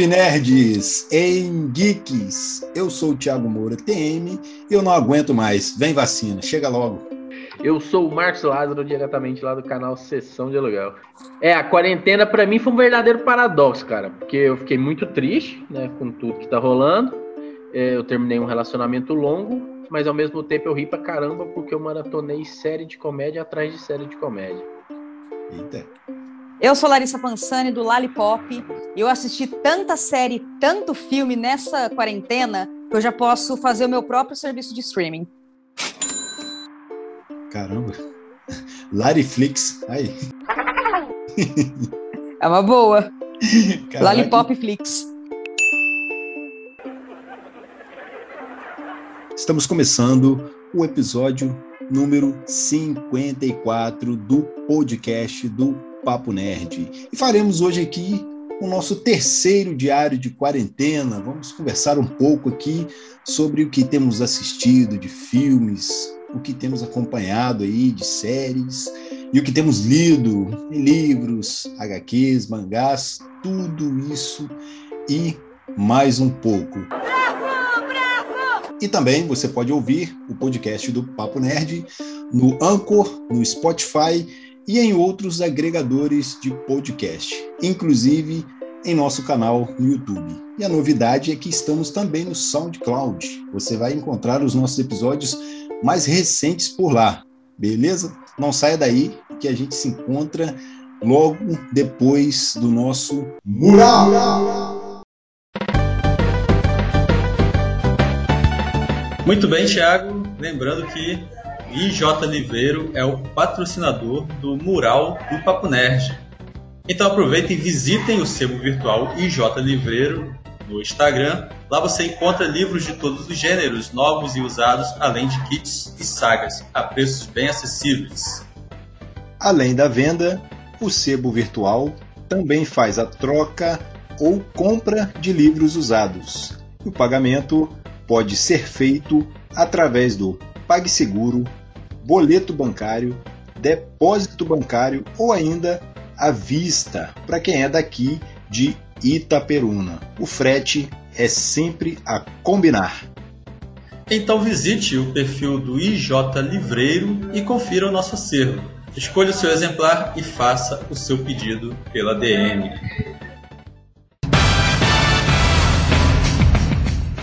Salve nerds em geeks! Eu sou o Thiago Moura, TM, e eu não aguento mais. Vem vacina, chega logo. Eu sou o Marcos Lázaro, diretamente lá do canal Sessão de Aluguel. É, a quarentena para mim foi um verdadeiro paradoxo, cara, porque eu fiquei muito triste, né, com tudo que tá rolando. É, eu terminei um relacionamento longo, mas ao mesmo tempo eu ri pra caramba porque eu maratonei série de comédia atrás de série de comédia. Eita. Eu sou Larissa Pansani do Lollipop. Eu assisti tanta série, tanto filme nessa quarentena que eu já posso fazer o meu próprio serviço de streaming. Caramba. Lariflix, aí. É uma boa. Caraca. Lollipop Flix. Estamos começando o episódio número 54 do podcast do Papo Nerd. E faremos hoje aqui o nosso terceiro diário de quarentena. Vamos conversar um pouco aqui sobre o que temos assistido de filmes, o que temos acompanhado aí de séries e o que temos lido em livros, HQs, mangás, tudo isso e mais um pouco. E também você pode ouvir o podcast do Papo Nerd no Anchor, no Spotify e em outros agregadores de podcast, inclusive em nosso canal no YouTube. E a novidade é que estamos também no SoundCloud. Você vai encontrar os nossos episódios mais recentes por lá, beleza? Não saia daí que a gente se encontra logo depois do nosso Mural. Muito bem, Thiago. Lembrando que IJ Liveiro é o patrocinador do mural do Papo Nerd. Então aproveitem e visitem o sebo virtual IJ Livreiro no Instagram. Lá você encontra livros de todos os gêneros, novos e usados, além de kits e sagas, a preços bem acessíveis. Além da venda, o sebo virtual também faz a troca ou compra de livros usados. O pagamento pode ser feito através do PagSeguro boleto bancário, depósito bancário ou ainda à vista, para quem é daqui de Itaperuna. O frete é sempre a combinar. Então visite o perfil do IJ Livreiro e confira o nosso acervo. Escolha o seu exemplar e faça o seu pedido pela DM.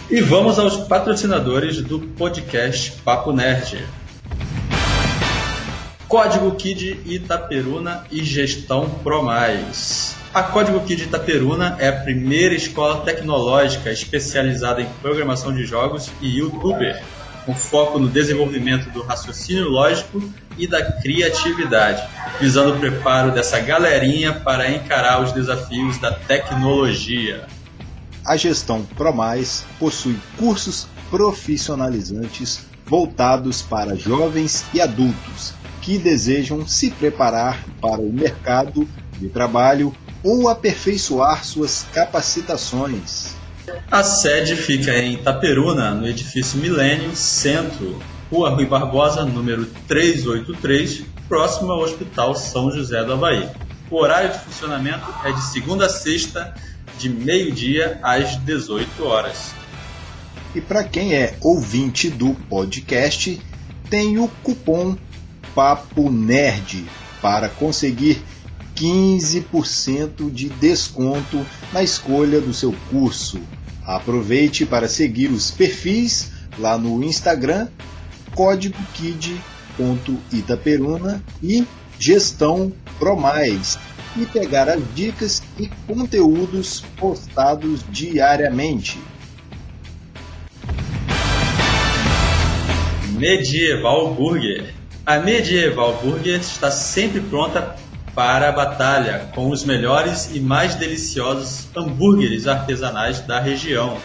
E vamos aos patrocinadores do podcast Papo Nerd. Código Kid Itaperuna e Gestão ProMais. A Código Kid Itaperuna é a primeira escola tecnológica especializada em programação de jogos e youtuber, com foco no desenvolvimento do raciocínio lógico e da criatividade, visando o preparo dessa galerinha para encarar os desafios da tecnologia. A gestão ProMais possui cursos profissionalizantes voltados para jovens e adultos que desejam se preparar para o mercado de trabalho ou aperfeiçoar suas capacitações. A sede fica em Itaperuna, no edifício Milênio Centro, Rua Rui Barbosa, número 383, próximo ao Hospital São José do Havaí. O horário de funcionamento é de segunda a sexta, de meio-dia às 18 horas. E para quem é ouvinte do podcast, tem o cupom Papo Nerd para conseguir 15% de desconto na escolha do seu curso. Aproveite para seguir os perfis lá no Instagram, código kid.itaperuna e gestão promais e pegar as dicas e conteúdos postados diariamente. Medieval Burger. A Medieval Burger está sempre pronta para a batalha com os melhores e mais deliciosos hambúrgueres artesanais da região.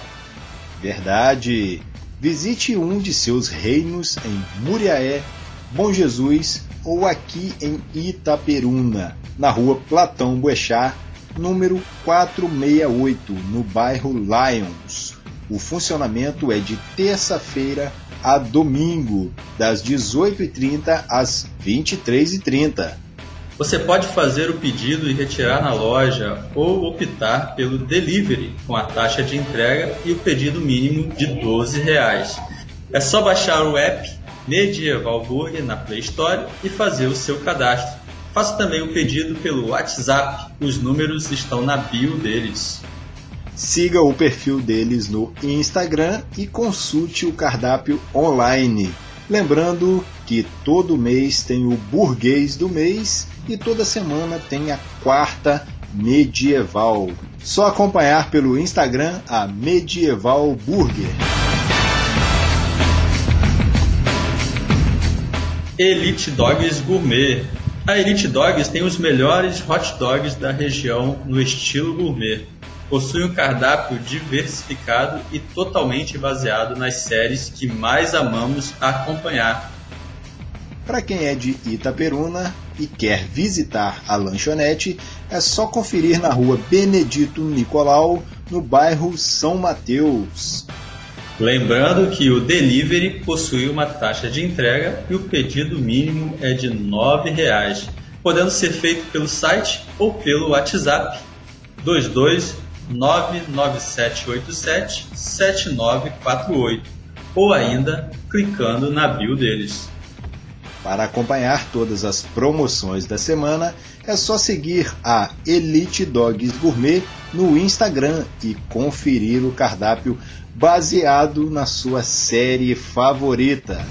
Verdade! Visite um de seus reinos em Muriaé, Bom Jesus ou aqui em Itaperuna, na rua Platão Boechat, número 468, no bairro Lions. O funcionamento é de terça-feira a domingo, das 18h30 às 23h30. Você pode fazer o pedido e retirar na loja ou optar pelo delivery com a taxa de entrega e o pedido mínimo de 12 reais. É só baixar o app Medieval Burger na Play Store e fazer o seu cadastro. Faça também o pedido pelo WhatsApp, os números estão na bio deles. Siga o perfil deles no Instagram e consulte o cardápio online. Lembrando que todo mês tem o burguês do mês e toda semana tem a quarta medieval. Só acompanhar pelo Instagram a Medieval Burger. Elite Dogs Gourmet. A Elite Dogs tem os melhores hot dogs da região no estilo gourmet. Possui um cardápio diversificado e totalmente baseado nas séries que mais amamos acompanhar. Para quem é de Itaperuna e quer visitar a lanchonete, é só conferir na rua Benedito Nicolau, no bairro São Mateus. Lembrando que o delivery possui uma taxa de entrega e o pedido mínimo é de R$ 9,00, podendo ser feito pelo site ou pelo WhatsApp 22 99787 7948 ou ainda clicando na bio deles. Para acompanhar todas as promoções da semana, é só seguir a Elite Dogs Gourmet no Instagram e conferir o cardápio baseado na sua série favorita.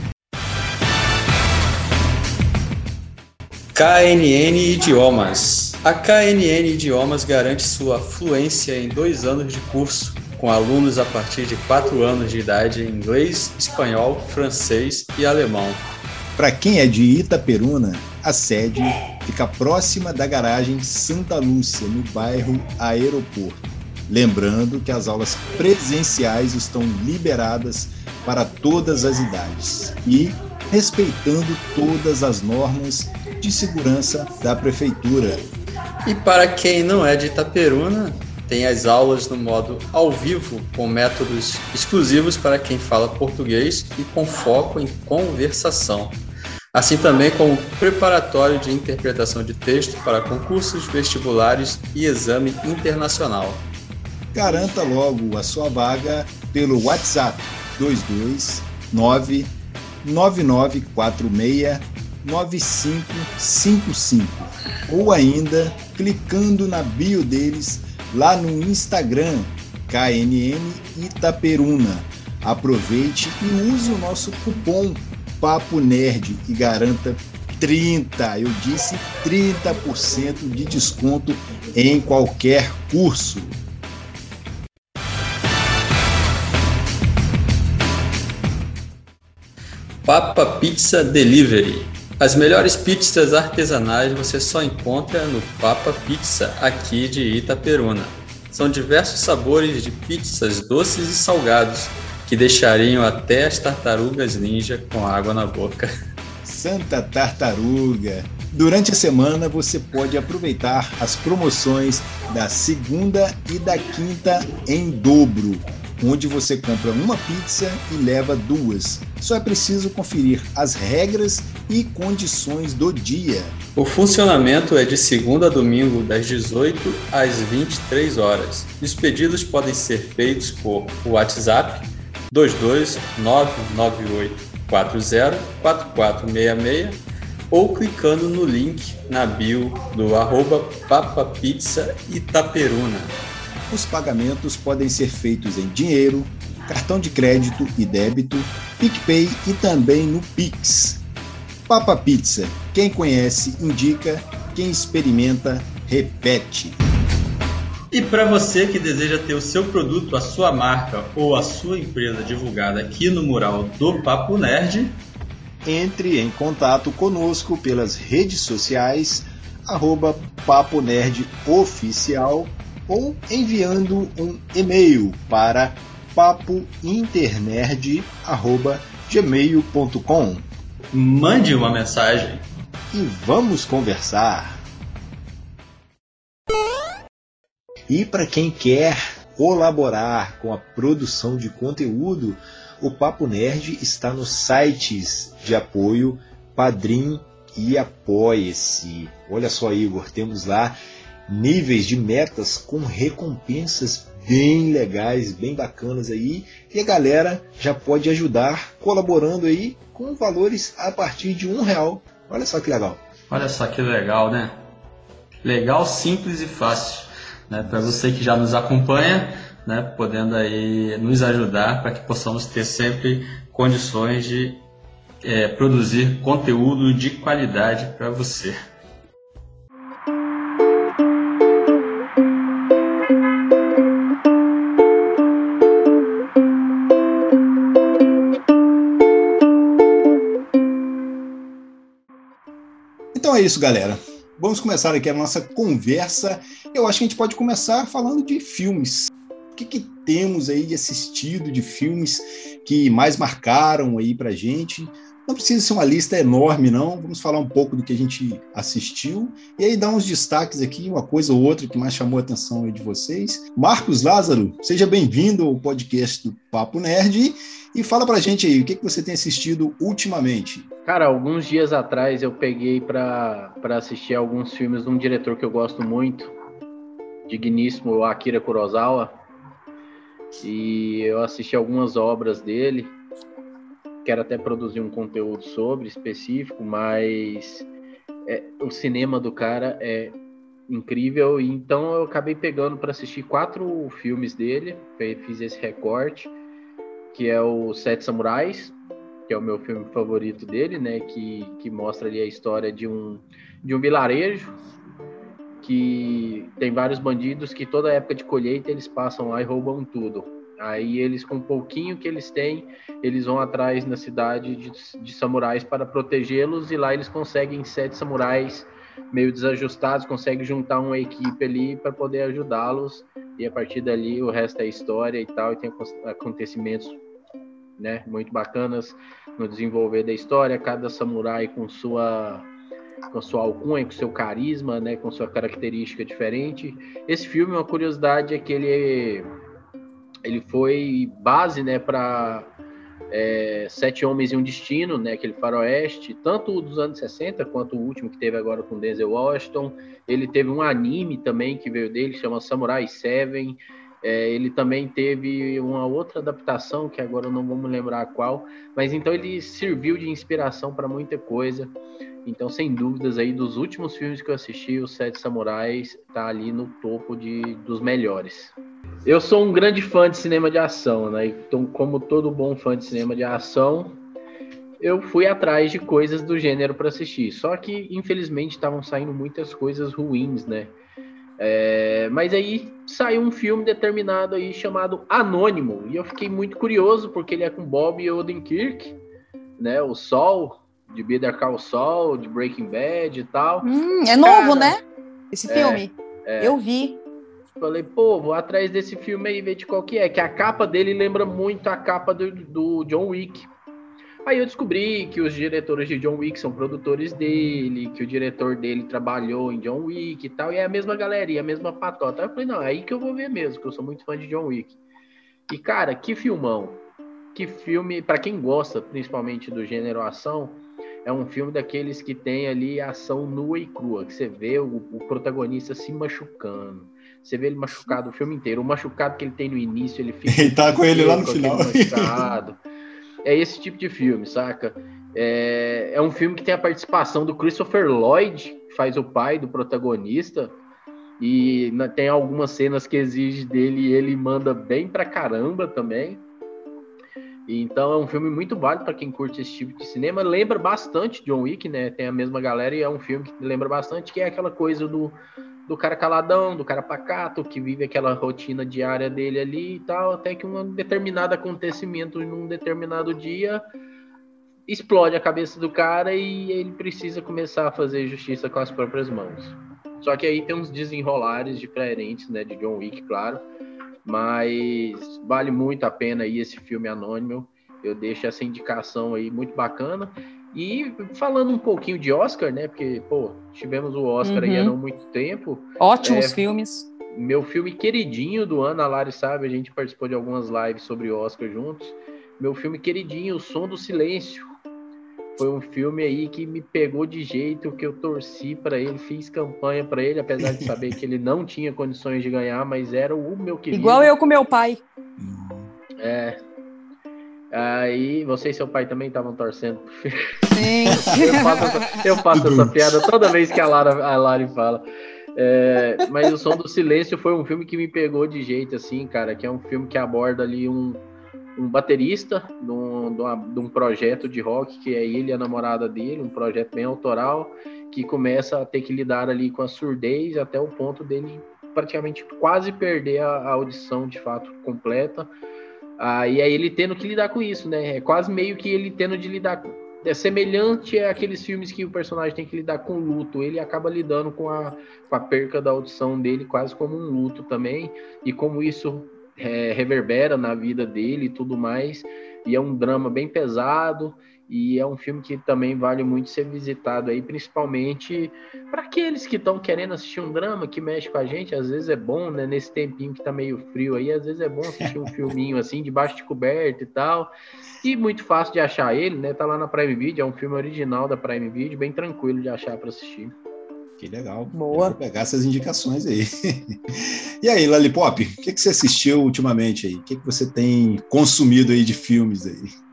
KNN Idiomas. A KNN Idiomas garante sua fluência em dois anos de curso, com alunos a partir de quatro anos de idade em inglês, espanhol, francês e alemão. Para quem é de Itaperuna, a sede fica próxima da garagem Santa Lúcia, no bairro Aeroporto. Lembrando que as aulas presenciais estão liberadas para todas as idades e respeitando todas as normas de segurança da prefeitura. E para quem não é de Itaperuna, tem as aulas no modo ao vivo, com métodos exclusivos para quem fala português e com foco em conversação. Assim também como preparatório de interpretação de texto para concursos vestibulares e exame internacional. Garanta logo a sua vaga pelo WhatsApp 229 9946 9555 ou ainda clicando na bio deles lá no Instagram KNN Itaperuna. Aproveite e use o nosso cupom Papo Nerd e garanta 30, eu disse 30% de desconto em qualquer curso. Papa Pizza Delivery. As melhores pizzas artesanais você só encontra no Papa Pizza, aqui de Itaperuna. São diversos sabores de pizzas doces e salgados, que deixariam até as tartarugas ninja com água na boca. Santa Tartaruga! Durante a semana você pode aproveitar as promoções da segunda e da quinta em dobro onde você compra uma pizza e leva duas. Só é preciso conferir as regras e condições do dia. O funcionamento é de segunda a domingo, das 18 às 23 horas. Os pedidos podem ser feitos por WhatsApp 22998404466 ou clicando no link na bio do arroba Itaperuna. Os pagamentos podem ser feitos em dinheiro, cartão de crédito e débito, PicPay e também no Pix. Papa Pizza, quem conhece indica, quem experimenta repete. E para você que deseja ter o seu produto, a sua marca ou a sua empresa divulgada aqui no mural do Papo Nerd, entre em contato conosco pelas redes sociais, arroba Papo Nerd Oficial ou enviando um e-mail para papointernerd.gmail.com. Mande uma mensagem e vamos conversar. E para quem quer colaborar com a produção de conteúdo, o Papo Nerd está nos sites de apoio Padrim e Apoie-se. Olha só, Igor, temos lá níveis de metas com recompensas bem legais, bem bacanas aí, e a galera já pode ajudar colaborando aí com valores a partir de um real. Olha só que legal. Olha só que legal, né? Legal, simples e fácil. Né? Para você que já nos acompanha, né? podendo aí nos ajudar para que possamos ter sempre condições de é, produzir conteúdo de qualidade para você. É isso, galera. Vamos começar aqui a nossa conversa. Eu acho que a gente pode começar falando de filmes. O que, que temos aí de assistido de filmes que mais marcaram aí pra gente? Não precisa ser uma lista enorme, não. Vamos falar um pouco do que a gente assistiu e aí dar uns destaques aqui, uma coisa ou outra que mais chamou a atenção aí de vocês. Marcos Lázaro, seja bem-vindo ao podcast do Papo Nerd e fala pra gente aí, o que, que você tem assistido ultimamente? Cara, alguns dias atrás eu peguei para assistir alguns filmes de um diretor que eu gosto muito, digníssimo Akira Kurosawa, e eu assisti algumas obras dele. Quero até produzir um conteúdo sobre específico, mas é, o cinema do cara é incrível. Então eu acabei pegando para assistir quatro filmes dele, fiz esse recorte, que é o Sete Samurais, que é o meu filme favorito dele, né? Que, que mostra ali a história de um, de um vilarejo que tem vários bandidos que toda época de colheita eles passam lá e roubam tudo. Aí eles, com um pouquinho que eles têm, eles vão atrás na cidade de, de samurais para protegê-los e lá eles conseguem sete samurais meio desajustados, conseguem juntar uma equipe ali para poder ajudá-los e a partir dali o resto é história e tal, e tem acontecimentos né, muito bacanas no desenvolver da história, cada samurai com sua com sua alcunha, com seu carisma, né, com sua característica diferente. Esse filme, uma curiosidade é que ele ele foi base, né, para é, Sete Homens e um Destino, né, aquele faroeste, tanto dos anos 60 quanto o último que teve agora com Denzel Washington. Ele teve um anime também que veio dele, chama Samurai Seven. É, ele também teve uma outra adaptação, que agora não vamos lembrar qual, mas então ele serviu de inspiração para muita coisa. Então, sem dúvidas, aí dos últimos filmes que eu assisti, o Sete Samurais está ali no topo de, dos melhores. Eu sou um grande fã de cinema de ação, né? Então, como todo bom fã de cinema de ação, eu fui atrás de coisas do gênero para assistir. Só que, infelizmente, estavam saindo muitas coisas ruins, né? É, mas aí saiu um filme determinado aí chamado Anônimo e eu fiquei muito curioso porque ele é com Bob Odenkirk, né? O Sol de Better Call Saul, de Breaking Bad e tal. Hum, é novo, Cara, né? Esse é, filme. É, eu vi. Falei, pô, vou atrás desse filme aí ver de qual que é. Que a capa dele lembra muito a capa do, do John Wick. Aí eu descobri que os diretores de John Wick são produtores dele, que o diretor dele trabalhou em John Wick e tal, e é a mesma galera, e a mesma patota. Aí eu falei, não, é aí que eu vou ver mesmo, que eu sou muito fã de John Wick. E cara, que filmão. Que filme, para quem gosta principalmente do gênero ação, é um filme daqueles que tem ali ação nua e crua, que você vê o, o protagonista se machucando. Você vê ele machucado o filme inteiro. O machucado que ele tem no início, ele fica. Ele tá com ele lá no final. Machucado. É esse tipo de filme, saca? É, é um filme que tem a participação do Christopher Lloyd, que faz o pai do protagonista. E tem algumas cenas que exige dele e ele manda bem pra caramba também. Então é um filme muito válido para quem curte esse tipo de cinema. Lembra bastante John Wick, né? Tem a mesma galera e é um filme que lembra bastante, que é aquela coisa do, do cara caladão, do cara pacato, que vive aquela rotina diária dele ali e tal, até que um determinado acontecimento num determinado dia explode a cabeça do cara e ele precisa começar a fazer justiça com as próprias mãos. Só que aí tem uns desenrolares diferentes, né, de John Wick, claro, mas vale muito a pena aí esse filme anônimo. Eu deixo essa indicação aí muito bacana. E falando um pouquinho de Oscar, né? Porque, pô, tivemos o Oscar uhum. aí há não muito tempo. Ótimos é, filmes. Meu filme queridinho do ano, a Lari sabe, a gente participou de algumas lives sobre Oscar juntos. Meu filme queridinho, O Som do Silêncio. Foi um filme aí que me pegou de jeito que eu torci para ele, fiz campanha para ele, apesar de saber que ele não tinha condições de ganhar, mas era o meu querido. Igual eu com meu pai. É, Aí você e seu pai também estavam torcendo pro. Sim. eu faço, eu faço essa piada toda vez que a Lara, a Lari fala. É, mas o Som do Silêncio foi um filme que me pegou de jeito, assim, cara, que é um filme que aborda ali um, um baterista de um, de, uma, de um projeto de rock, que é ele e a namorada dele, um projeto bem autoral, que começa a ter que lidar ali com a surdez até o ponto dele praticamente quase perder a, a audição de fato completa ah, e aí ele tendo que lidar com isso, né? É quase meio que ele tendo de lidar. É semelhante àqueles filmes que o personagem tem que lidar com luto. Ele acaba lidando com a, com a perca da audição dele quase como um luto também. E como isso é, reverbera na vida dele e tudo mais. E é um drama bem pesado. E é um filme que também vale muito ser visitado aí, principalmente para aqueles que estão querendo assistir um drama que mexe com a gente. Às vezes é bom, né? Nesse tempinho que tá meio frio aí, às vezes é bom assistir um filminho assim, debaixo de coberta e tal. E muito fácil de achar ele, né? Tá lá na Prime Video, é um filme original da Prime Video, bem tranquilo de achar para assistir. Que legal. Boa. vou pegar essas indicações aí. e aí, Lollipop, o que, que você assistiu ultimamente aí? O que, que você tem consumido aí de filmes aí?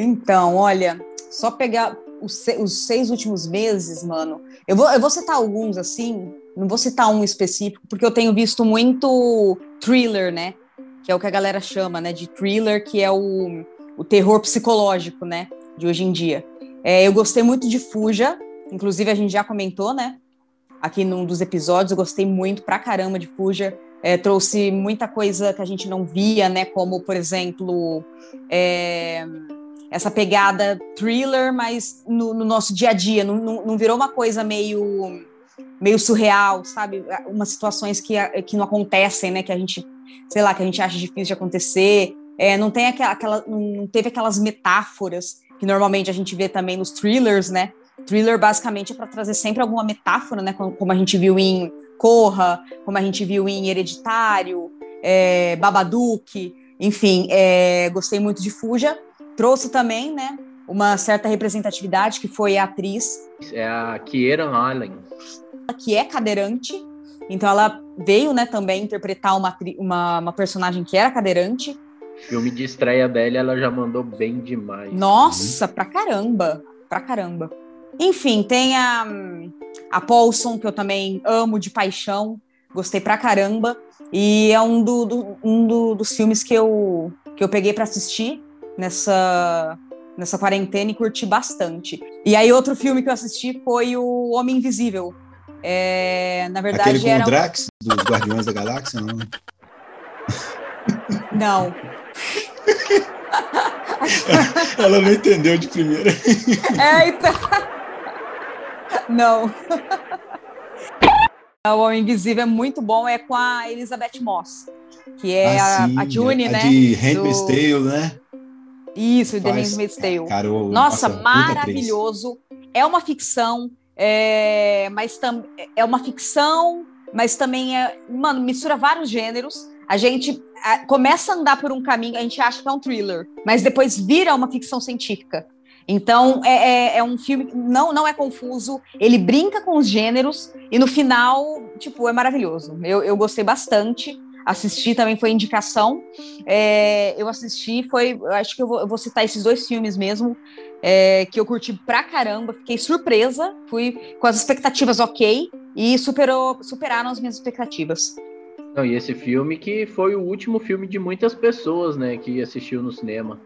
Então, olha, só pegar os, os, seis últimos meses, mano. Eu vou, eu vou citar alguns assim, não vou citar um específico, porque eu tenho visto muito thriller, né? Que é o que a galera chama, né? De thriller, que é o, o terror psicológico, né? De hoje em dia. É, eu gostei muito de Fuja, inclusive a gente já comentou, né? Aqui num dos episódios, eu gostei muito pra caramba de Fuja. É, trouxe muita coisa que a gente não via, né? Como, por exemplo, é, essa pegada thriller, mas no, no nosso dia a dia, não, não, não, virou uma coisa meio meio surreal, sabe? Umas situações que, que não acontecem, né? Que a gente, sei lá, que a gente acha difícil de acontecer. É, não tem aquela, aquela, não teve aquelas metáforas que normalmente a gente vê também nos thrillers, né? Thriller basicamente é para trazer sempre alguma metáfora, né? Como, como, a gente viu em Corra, como a gente viu em Hereditário, é, Babadook, enfim, é, gostei muito de Fuja trouxe também, né, uma certa representatividade, que foi a atriz. É a Kieran Allen. Que é cadeirante. Então ela veio, né, também interpretar uma, uma, uma personagem que era cadeirante. Filme de estreia dela, ela já mandou bem demais. Nossa, uhum. pra caramba. Pra caramba. Enfim, tem a, a Paulson, que eu também amo de paixão. Gostei pra caramba. E é um, do, do um do, dos filmes que eu, que eu peguei para assistir nessa nessa quarentena e curti bastante. E aí outro filme que eu assisti foi o Homem Invisível. É, na verdade Aquele com era o Drax dos Guardiões da Galáxia, não? Não. Ela não entendeu de primeira. É, então... Não. O Homem Invisível é muito bom, é com a Elizabeth Moss, que é ah, a, a June, a né? De Handmaid's do... Tale, né? Isso, The Handmaid's Tale. Nossa, nossa maravilhoso. É uma ficção, é, mas tam, é uma ficção, mas também é. Mano, mistura vários gêneros. A gente a, começa a andar por um caminho, a gente acha que é um thriller, mas depois vira uma ficção científica. Então é, é, é, um filme não, não é confuso, ele brinca com os gêneros e no final, tipo, é maravilhoso. Eu, eu gostei bastante assisti também foi indicação. É, eu assisti, foi. Acho que eu vou, eu vou citar esses dois filmes mesmo, é, que eu curti pra caramba, fiquei surpresa, fui com as expectativas ok e superou, superaram as minhas expectativas. Não, e esse filme que foi o último filme de muitas pessoas, né, que assistiu no cinema.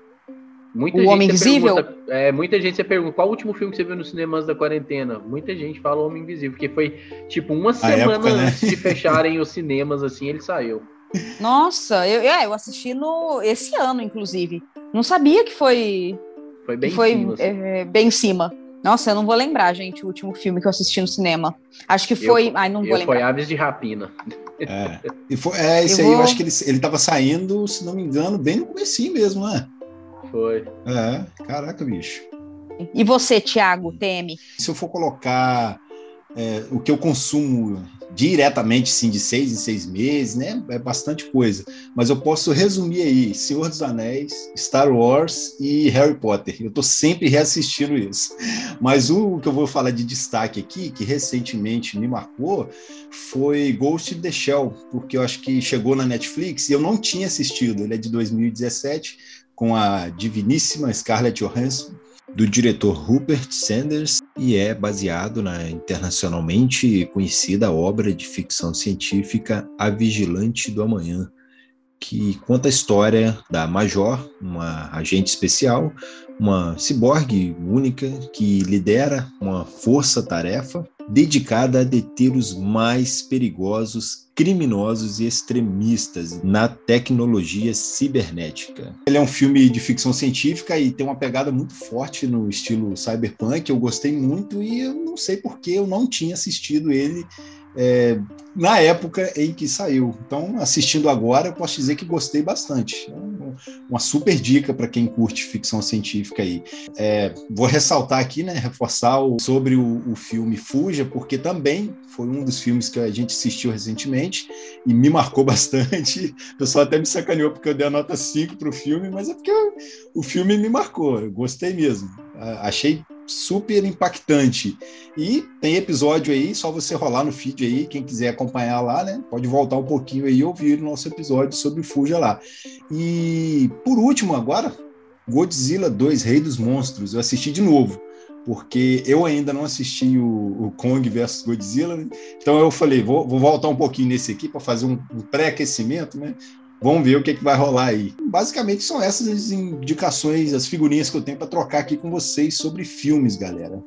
Muita o Homem Invisível? Pergunta, é, muita gente você pergunta qual o último filme que você viu nos cinemas da quarentena. Muita gente fala Homem Invisível, porque foi tipo uma semana época, né? antes de fecharem os cinemas, assim, ele saiu. Nossa, eu, é, eu assisti no esse ano, inclusive. Não sabia que foi Foi bem foi, em cima. Assim. É, bem em cima. Nossa, eu não vou lembrar, gente, o último filme que eu assisti no cinema. Acho que foi. Eu, ai, não vou lembrar. Foi Aves de Rapina. É, e foi, é esse eu aí vou... eu acho que ele, ele tava saindo, se não me engano, bem no começo mesmo, né? Foi. É, caraca, bicho. E você, Thiago, teme? Se eu for colocar é, o que eu consumo diretamente, sim, de seis em seis meses, né? É bastante coisa. Mas eu posso resumir aí: Senhor dos Anéis, Star Wars e Harry Potter. Eu estou sempre reassistindo isso. Mas o que eu vou falar de destaque aqui, que recentemente me marcou, foi Ghost in the Shell, porque eu acho que chegou na Netflix e eu não tinha assistido. Ele é de 2017, com a diviníssima Scarlett Johansson do diretor Rupert Sanders e é baseado na internacionalmente conhecida obra de ficção científica A Vigilante do Amanhã, que conta a história da Major, uma agente especial, uma ciborgue única que lidera uma força-tarefa dedicada a deter os mais perigosos criminosos e extremistas na tecnologia cibernética. Ele é um filme de ficção científica e tem uma pegada muito forte no estilo cyberpunk. Eu gostei muito e eu não sei por que eu não tinha assistido ele é, na época em que saiu. Então, assistindo agora, eu posso dizer que gostei bastante. É uma super dica para quem curte ficção científica aí. É, vou ressaltar aqui, né, reforçar o, sobre o, o, filme Fuja, porque também foi um dos filmes que a gente assistiu recentemente e me marcou bastante. O pessoal até me sacaneou porque eu dei a nota 5 para o filme, mas é porque o filme me marcou, eu gostei mesmo. Achei super impactante. E tem episódio aí, só você rolar no feed aí, quem quiser acompanhar lá, né? Pode voltar um pouquinho aí e ouvir o nosso episódio sobre Fuja lá. E por último, agora, Godzilla 2, Rei dos Monstros. Eu assisti de novo, porque eu ainda não assisti o, o Kong versus Godzilla, né? então eu falei, vou, vou voltar um pouquinho nesse aqui para fazer um, um pré-aquecimento, né? Vamos ver o que, que vai rolar aí. Basicamente são essas as indicações, as figurinhas que eu tenho para trocar aqui com vocês sobre filmes, galera.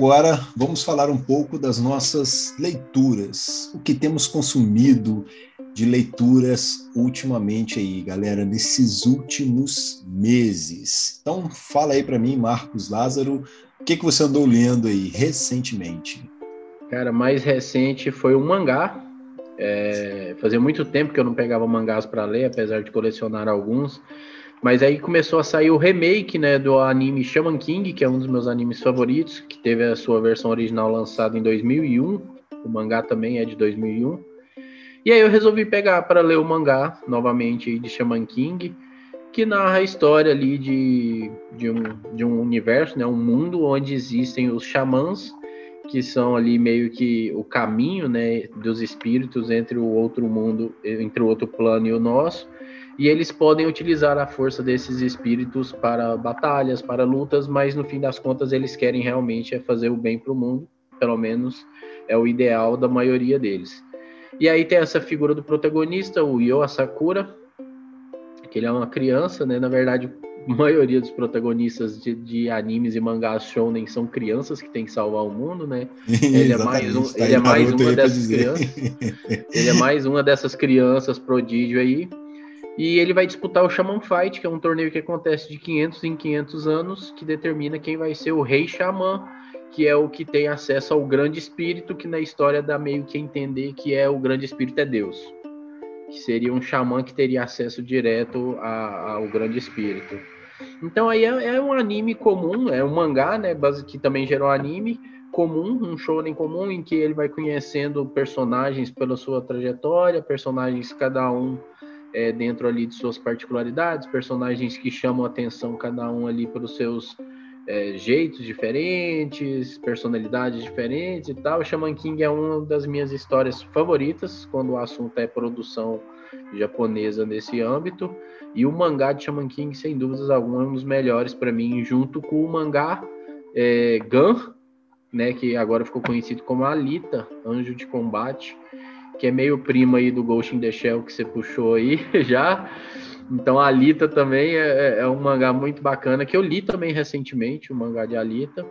Agora vamos falar um pouco das nossas leituras, o que temos consumido de leituras ultimamente aí, galera, nesses últimos meses. Então, fala aí para mim, Marcos Lázaro, o que, que você andou lendo aí recentemente? Cara, mais recente foi um mangá. É, fazia muito tempo que eu não pegava mangás para ler, apesar de colecionar alguns. Mas aí começou a sair o remake, né, do anime Shaman King, que é um dos meus animes favoritos, que teve a sua versão original lançada em 2001. O mangá também é de 2001. E aí eu resolvi pegar para ler o mangá novamente de Shaman King, que narra a história ali de, de, um, de um universo, né, um mundo onde existem os xamãs, que são ali meio que o caminho né, dos espíritos entre o outro mundo, entre o outro plano e o nosso. E eles podem utilizar a força desses espíritos para batalhas, para lutas, mas no fim das contas eles querem realmente é fazer o bem para o mundo, pelo menos é o ideal da maioria deles. E aí tem essa figura do protagonista, o Yo Asakura, que ele é uma criança, né? Na verdade, a maioria dos protagonistas de, de animes e mangás shonen são crianças que têm que salvar o mundo, né? Ele é mais, um, tá ele é mais uma dessas crianças. ele é mais uma dessas crianças prodígio aí. E ele vai disputar o Shaman Fight, que é um torneio que acontece de 500 em 500 anos, que determina quem vai ser o rei xamã que é o que tem acesso ao grande espírito, que na história dá meio que entender que é o grande espírito é Deus. Que seria um xamã que teria acesso direto a, ao grande espírito. Então aí é, é, um anime comum, é um mangá, né, que também gerou anime comum, um shonen comum em que ele vai conhecendo personagens pela sua trajetória, personagens cada um é, dentro ali de suas particularidades, personagens que chamam atenção cada um ali pelos seus é, jeitos diferentes, personalidades diferentes e tal. Shaman King é uma das minhas histórias favoritas quando o assunto é produção japonesa nesse âmbito. E o mangá de Shaman King, sem dúvidas alguma, é um dos melhores para mim, junto com o mangá é, Gun, né, que agora ficou conhecido como Alita, Anjo de Combate, que é meio primo aí do Ghost in the Shell que você puxou aí já. Então a Alita também é, é, é, um mangá muito bacana, que eu li também recentemente, o mangá de Alita.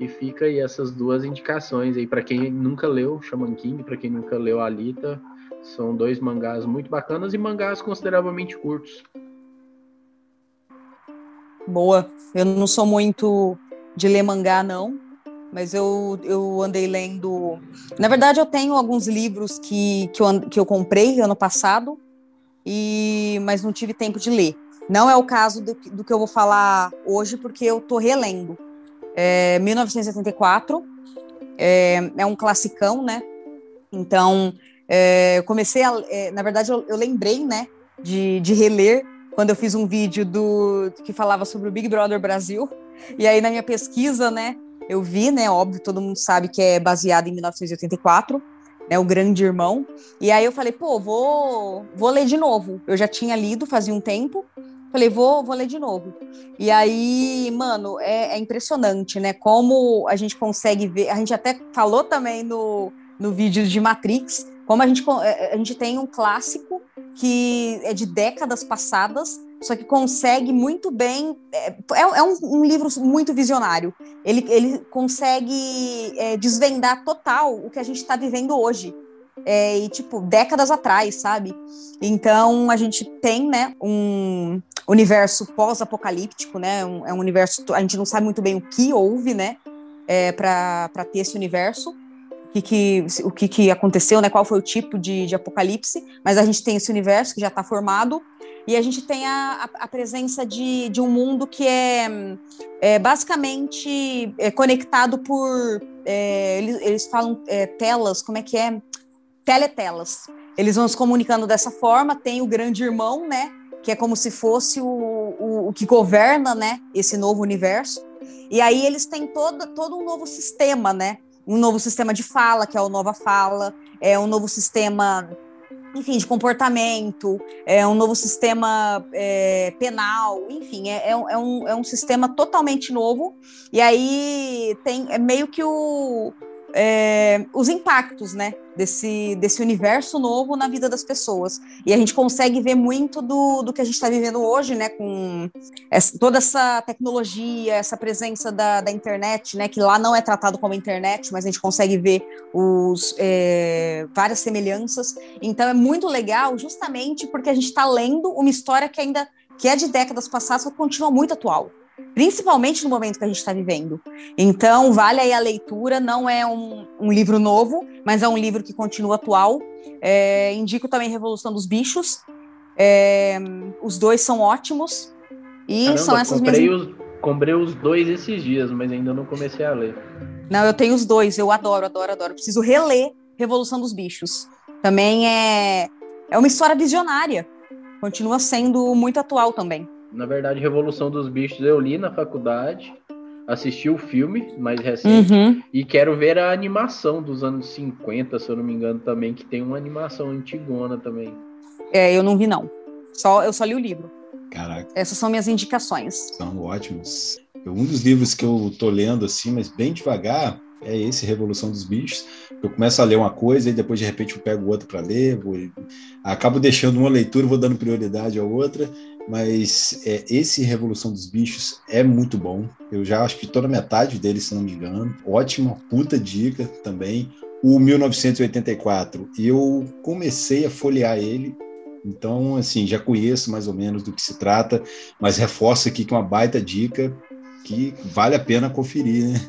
E fica aí essas duas indicações aí para quem nunca leu Shaman King, para quem nunca leu Alita, são dois mangás muito bacanas e mangás consideravelmente curtos. Boa. Eu não sou muito de ler mangá, não, mas eu, eu andei lendo. Na verdade, eu tenho alguns livros que, que, eu, que eu comprei ano passado, e mas não tive tempo de ler. Não é o caso do, do que eu vou falar hoje, porque eu estou relendo. É, 1974 é, é, um classicão, né? Então, é, eu comecei a. É, na verdade, eu, eu, lembrei, né, de, de reler quando eu fiz um vídeo do que falava sobre o Big Brother Brasil. E aí, na minha pesquisa, né, eu vi, né, óbvio, todo mundo sabe que é baseado em 1984 né, o Grande Irmão. E aí eu falei, pô, vou, vou ler de novo. Eu já tinha lido fazia um tempo. Falei, vou, vou ler de novo. E aí, mano, é, é impressionante, né? Como a gente consegue ver. A gente até falou também no, no vídeo de Matrix, como a gente, a gente tem um clássico que é de décadas passadas, só que consegue muito bem. É, é, é um, um, livro muito visionário. Ele, ele consegue é, desvendar total o que a gente está vivendo hoje. É, e, tipo, décadas atrás, sabe? Então, a gente tem, né, um universo pós-apocalíptico, né? Um, é um universo. A gente não sabe muito bem o que houve, né? É, para ter esse universo que, que, o que, que aconteceu, né? Qual foi o tipo de, de apocalipse, mas a gente tem esse universo que já está formado e a gente tem a, a, a presença de, de, um mundo que é, é basicamente é conectado por. É, eles, eles, falam é, telas, como é que é? Teletelas. Eles vão se comunicando dessa forma. Tem o grande irmão, né? Que é como se fosse o, o, o que governa, né? Esse novo universo. E aí eles têm todo, todo um novo sistema, né? um novo sistema de fala, que é o Nova Fala, é um novo sistema, enfim, de comportamento, é um novo sistema é, penal, enfim, é, é, é, um, é um sistema totalmente novo. E aí tem é meio que o, é, os impactos, né, desse, desse universo novo na vida das pessoas. E a gente consegue ver muito do, do que a gente está vivendo hoje, né, com essa, toda essa tecnologia, essa presença da, da internet, né, que lá não é tratado como internet, mas a gente consegue ver os, é, várias semelhanças. Então é muito legal, justamente porque a gente está lendo uma história que ainda que é de décadas passadas, mas continua muito atual principalmente no momento que a gente está vivendo. Então, vale aí a leitura, não é um, um, livro novo, mas é um livro que continua atual. É, indico também Revolução dos Bichos. É, os dois são ótimos. E Caramba, são essas comprei minhas. Os, comprei os dois esses dias, mas ainda não comecei a ler. Não, eu tenho os dois, eu adoro, adoro, adoro. Preciso reler Revolução dos Bichos. Também é, é uma história visionária. Continua sendo muito atual também. Na verdade, Revolução dos Bichos eu li na faculdade, assisti o filme mais recente uhum. e quero ver a animação dos anos 50, se eu não me engano, também, que tem uma animação antigona também. É, eu não vi, não. Só, eu só li o livro. Caraca. Essas são minhas indicações. São ótimos. Um dos livros que eu tô lendo, assim, mas bem devagar, é esse Revolução dos Bichos. Eu começo a ler uma coisa e depois de repente eu pego outra para ler, vou, acabo deixando uma leitura, vou dando prioridade à outra, mas é, esse Revolução dos Bichos é muito bom. Eu já acho que toda metade dele, se não me engano. Ótima, puta dica também. O 1984, eu comecei a folhear ele, então, assim, já conheço mais ou menos do que se trata, mas reforço aqui que é uma baita dica que vale a pena conferir, né?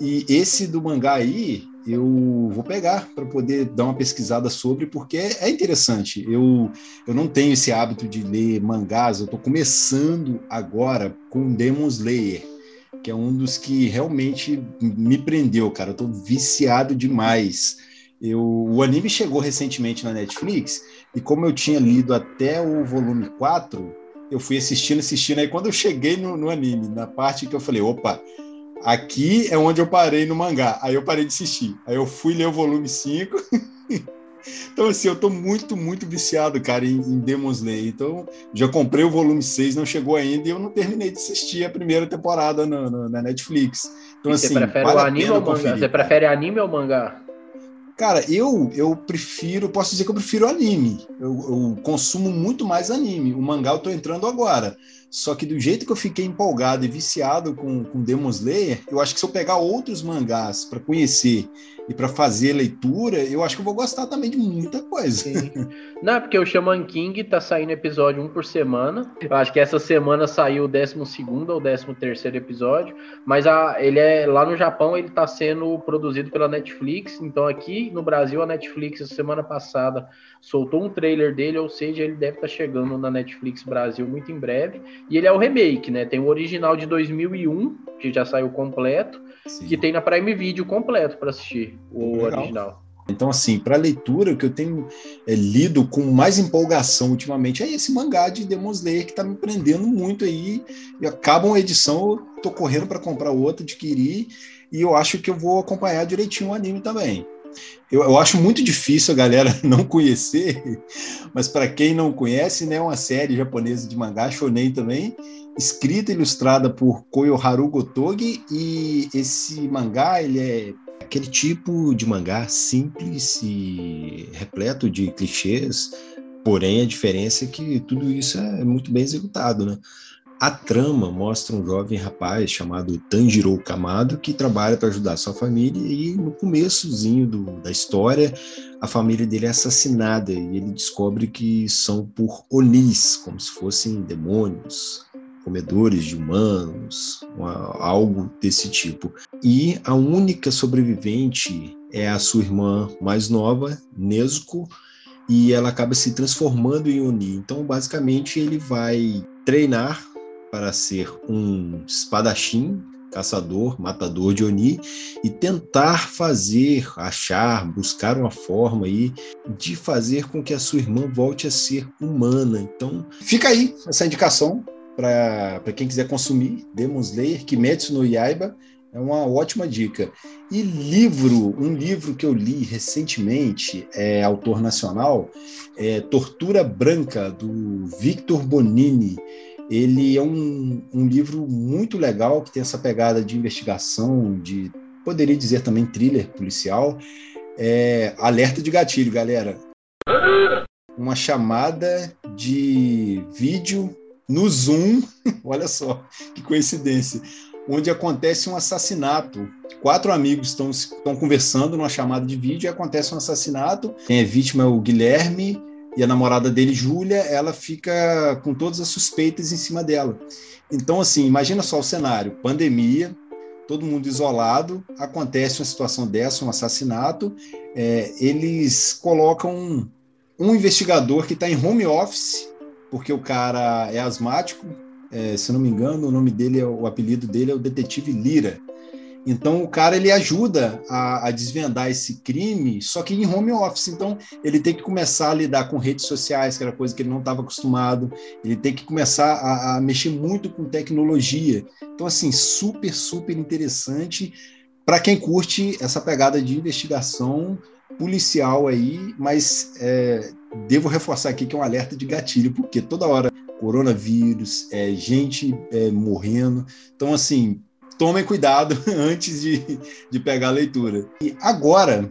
E esse do mangá aí, eu vou pegar para poder dar uma pesquisada sobre, porque é interessante. Eu, eu não tenho esse hábito de ler mangás, eu estou começando agora com Demon Slayer, que é um dos que realmente me prendeu, cara. Eu estou viciado demais. Eu, o anime chegou recentemente na Netflix, e como eu tinha lido até o volume 4, eu fui assistindo, assistindo. Aí quando eu cheguei no, no anime, na parte que eu falei, opa, Aqui é onde eu parei no mangá. Aí eu parei de assistir. Aí eu fui ler o volume 5. então, assim, eu tô muito, muito viciado, cara, em, em Demon Slayer. Então, já comprei o volume 6, não chegou ainda, e eu não terminei de assistir a primeira temporada no, na Netflix. Então, e assim. Você prefere vale o anime ou mangá? Você prefere anime ou mangá? Cara, eu eu prefiro, posso dizer que eu prefiro anime. Eu, eu, consumo muito mais anime. O mangá eu tô entrando agora. Só que do jeito que eu fiquei empolgado e viciado com, com Demon Slayer, eu acho que se eu pegar outros mangás para conhecer e para fazer leitura, eu acho que eu vou gostar também de muita coisa. Sim. Não, porque o Shaman King tá saindo episódio um por semana. Eu acho que essa semana saiu o 12 ou 13 terceiro episódio, mas a, ele é lá no Japão, ele tá sendo produzido pela Netflix, então aqui no Brasil a Netflix semana passada soltou um trailer dele, ou seja, ele deve estar tá chegando na Netflix Brasil muito em breve. E ele é o remake, né? Tem o original de 2001, que já saiu completo, Sim. que tem na Prime Video completo para assistir o Legal. original. Então, assim, para leitura, o que eu tenho é, lido com mais empolgação ultimamente é esse mangá de Demon Slayer que está me prendendo muito aí. E acaba uma edição, eu tô correndo para comprar outra, adquirir, e eu acho que eu vou acompanhar direitinho o anime também. Eu, eu acho muito difícil a galera não conhecer, mas para quem não conhece, né, é uma série japonesa de mangá, shonen também, escrita e ilustrada por Koyoharu Gotogi, e esse mangá, ele é aquele tipo de mangá simples e repleto de clichês, porém a diferença é que tudo isso é muito bem executado, né? A trama mostra um jovem rapaz chamado Tanjiro Kamado que trabalha para ajudar sua família e no começozinho do, da história a família dele é assassinada e ele descobre que são por onis, como se fossem demônios, comedores de humanos, uma, algo desse tipo. E a única sobrevivente é a sua irmã mais nova, Nezuko, e ela acaba se transformando em Oni. Então, basicamente, ele vai treinar para ser um espadachim, caçador, matador de Oni e tentar fazer, achar, buscar uma forma aí de fazer com que a sua irmã volte a ser humana. Então, fica aí essa indicação para quem quiser consumir Demon Slayer, Kimetsu no Yaiba, é uma ótima dica. E livro, um livro que eu li recentemente, é autor nacional, é Tortura Branca, do Victor Bonini. Ele é um, um livro muito legal, que tem essa pegada de investigação, de poderia dizer também thriller policial. É, alerta de gatilho, galera. Uma chamada de vídeo no Zoom, olha só que coincidência, onde acontece um assassinato. Quatro amigos estão, conversando numa chamada de vídeo e acontece um assassinato. Quem é vítima é o Guilherme, e a namorada dele, Júlia, ela fica com todas as suspeitas em cima dela. Então, assim, imagina só o cenário: pandemia, todo mundo isolado, acontece uma situação dessa, um assassinato. É, eles colocam um, um investigador que está em home office, porque o cara é asmático. É, se não me engano, o nome dele, é, o apelido dele é o Detetive Lira. Então o cara ele ajuda a, a, desvendar esse crime, só que em home office. Então ele tem que começar a lidar com redes sociais, que era coisa que ele não estava acostumado. Ele tem que começar a, a, mexer muito com tecnologia. Então assim super super interessante para quem curte essa pegada de investigação policial aí, mas é, devo reforçar aqui que é um alerta de gatilho, porque toda hora coronavírus, é, gente é, morrendo. Então assim tomem cuidado antes de, de pegar a leitura. E agora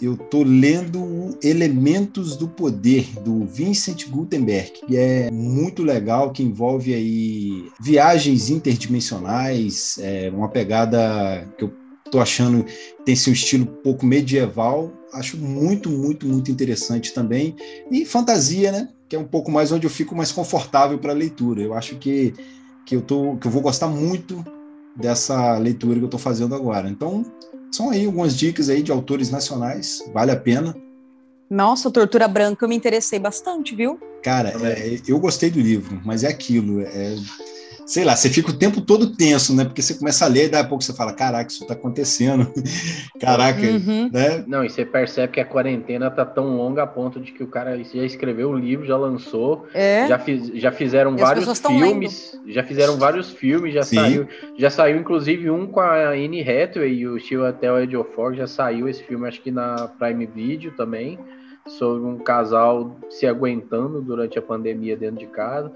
eu estou lendo Elementos do Poder, do Vincent Gutenberg, que é muito legal, que envolve aí viagens interdimensionais, é uma pegada que eu estou achando tem esse um estilo pouco medieval, acho muito, muito, muito interessante também. E fantasia, né? Que é um pouco mais onde eu fico mais confortável para a leitura. Eu acho que, que, eu tô, que eu vou gostar muito dessa leitura que eu estou fazendo agora. Então, são aí algumas dicas aí de autores nacionais, vale a pena. Nossa, Tortura Branca eu me interessei bastante, viu? Cara, é, eu gostei do livro, mas é aquilo, é, sei lá, você fica o tempo todo tenso, né? Porque você começa a ler e daí a pouco você fala, caraca, isso tá acontecendo. caraca, uhum. né? Não, e você percebe que a quarentena tá tão longa a ponto de que o cara já escreveu o livro, já lançou, é. já, fiz, já fizeram e vários filmes, já fizeram vários filmes, já Sim. saiu, já saiu inclusive um com a Anne Hathaway e o Steve Atel Ejiofor, já saiu esse filme acho que na Prime Video também sobre um casal se aguentando durante a pandemia dentro de casa.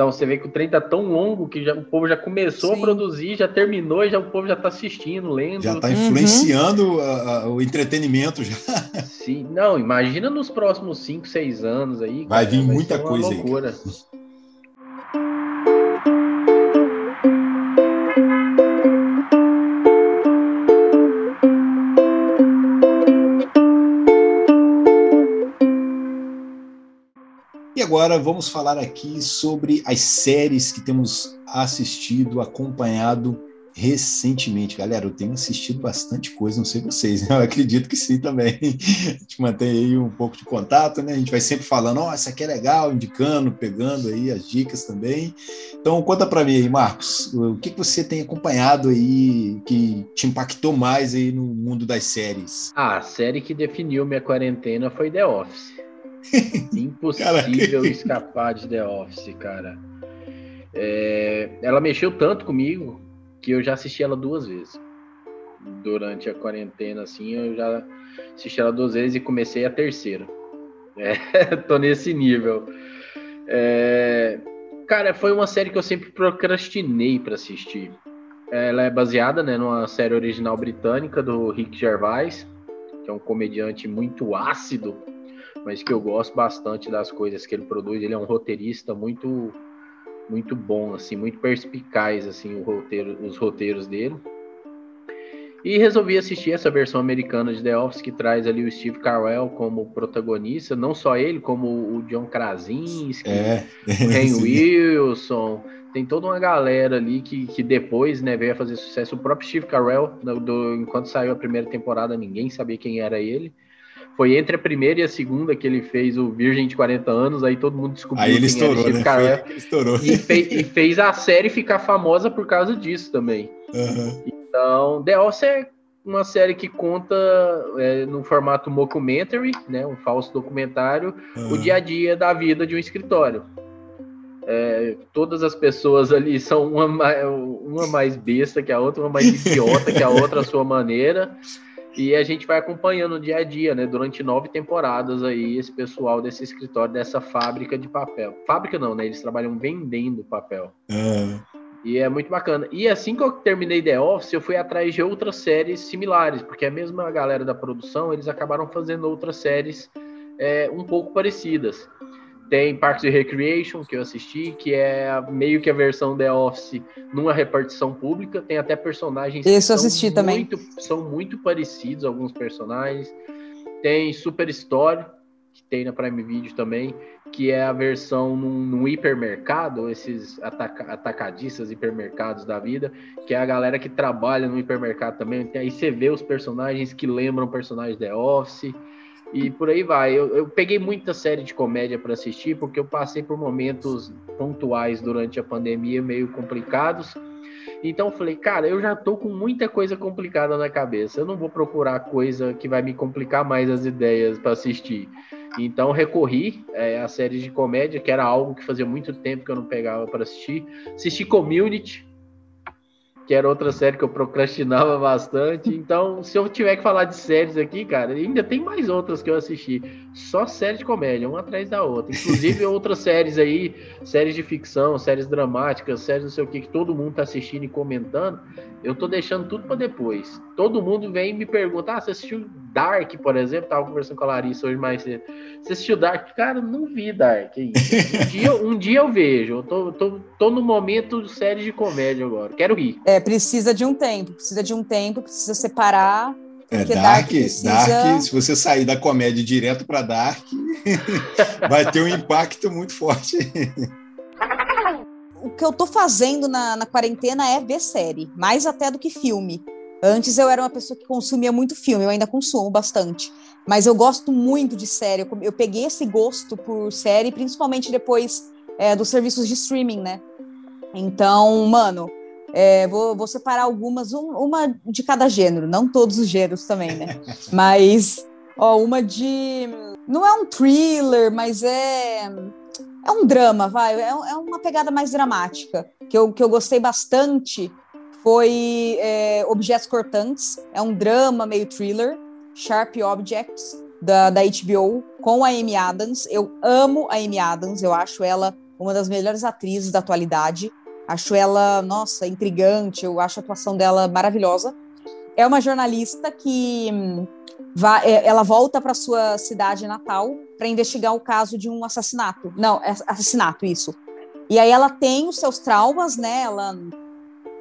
Então você vê que o trem tá tão longo que já, o povo já começou Sim. a produzir, já terminou e já, o povo já tá assistindo, lendo. Já tá influenciando uhum. a, a, o entretenimento já. Sim, não, imagina nos próximos 5, 6 anos aí. Vai cara, vir vai muita coisa loucura. aí. agora vamos falar aqui sobre as séries que temos assistido, acompanhado recentemente. Galera, eu tenho assistido bastante coisa, não sei vocês, né? eu acredito que sim também. A gente mantém aí um pouco de contato, né? A gente vai sempre falando, ó, oh, essa aqui é legal, indicando, pegando aí as dicas também. Então, conta para mim aí, Marcos, o que, que você tem acompanhado aí que te impactou mais aí no mundo das séries? Ah, a série que definiu minha quarentena foi The Office. Impossível escapar de The Office, cara. É, ela mexeu tanto comigo que eu já assisti ela duas vezes. Durante a quarentena, assim, eu já assisti ela duas vezes e comecei a terceira. É, tô nesse nível. É, cara, foi uma série que eu sempre procrastinei para assistir. Ela é baseada né, numa série original britânica do Rick Gervais, que é um comediante muito ácido, mas que eu gosto bastante das coisas que ele produz. Ele é um roteirista muito muito bom, assim, muito perspicaz, assim, roteiro, os roteiros dele. E resolvi assistir essa versão americana de The Office que traz ali o Steve Carell como protagonista, não só ele, como o John Krasinski, é, o Ren Wilson, tem toda uma galera ali que, que depois né, veio a fazer sucesso. O próprio Steve Carell, do, do, enquanto saiu a primeira temporada, ninguém sabia quem era ele. Foi entre a primeira e a segunda que ele fez o Virgem de 40 anos, aí todo mundo descobriu aí ele estourou, né? Foi, estourou. E, fez, e fez a série ficar famosa por causa disso também. Uhum. Então, The Office é uma série que conta é, no formato mockumentary, né, um falso documentário, uhum. o dia a dia da vida de um escritório. É, todas as pessoas ali são uma, uma mais besta que a outra, uma mais idiota que a outra, à sua maneira. E a gente vai acompanhando o dia a dia, né? Durante nove temporadas aí, esse pessoal desse escritório, dessa fábrica de papel. Fábrica não, né? Eles trabalham vendendo papel. Uhum. E é muito bacana. E assim que eu terminei The Office, eu fui atrás de outras séries similares, porque a mesma galera da produção, eles acabaram fazendo outras séries é, um pouco parecidas. Tem Parks and Recreation, que eu assisti, que é meio que a versão The Office numa repartição pública. Tem até personagens Isso assisti também. Muito, são muito parecidos, alguns personagens. Tem Super Story, que tem na Prime Video também, que é a versão num, num hipermercado, esses ataca, atacadistas, hipermercados da vida, que é a galera que trabalha no hipermercado também. Aí você vê os personagens que lembram personagens The Office e por aí vai. Eu, eu peguei muita série de comédia para assistir porque eu passei por momentos pontuais durante a pandemia meio complicados. Então eu falei, cara, eu já tô com muita coisa complicada na cabeça. Eu não vou procurar coisa que vai me complicar mais as ideias para assistir. Então recorri é, a séries de comédia, que era algo que fazia muito tempo que eu não pegava para assistir. Assisti Community, que era outra série que eu procrastinava bastante. Então, se eu tiver que falar de séries aqui, cara, ainda tem mais outras que eu assisti. Só séries de comédia, uma atrás da outra. Inclusive outras séries aí, séries de ficção, séries dramáticas, séries não sei o que, que todo mundo tá assistindo e comentando. Eu tô deixando tudo para depois. Todo mundo vem e me pergunta: ah, você assistiu Dark, por exemplo? Tava conversando com a Larissa hoje mais cedo. Você assistiu Dark? Cara, não vi Dark ainda. Um dia, um dia eu vejo. Eu tô, tô, tô no momento de séries de comédia agora. Quero rir. É, precisa de um tempo. Precisa de um tempo, precisa separar. É, Dark, Dark, precisa... Dark, se você sair da comédia direto para Dark, vai ter um impacto muito forte. o que eu tô fazendo na, na quarentena é ver série, mais até do que filme. Antes eu era uma pessoa que consumia muito filme, eu ainda consumo bastante. Mas eu gosto muito de série. Eu, eu peguei esse gosto por série, principalmente depois é, dos serviços de streaming, né? Então, mano, é, vou, vou, separar algumas, um, uma de cada gênero, não todos os gêneros também, né? Mas, ó, uma de. Não é um thriller, mas é é um drama, vai, é, é, uma pegada mais dramática, que eu, que eu gostei bastante foi é, Objetos Cortantes, é um drama meio thriller, Sharp Objects, da, da HBO, com a Amy Adams. Eu amo a Amy Adams, eu acho ela uma das melhores atrizes da atualidade. Acho ela, nossa, intrigante, eu acho a atuação dela maravilhosa. É uma jornalista que hum, vai, é, ela volta para sua cidade natal para investigar o caso de um assassinato. Não, é assassinato, isso. E aí ela tem os seus traumas, né? Ela,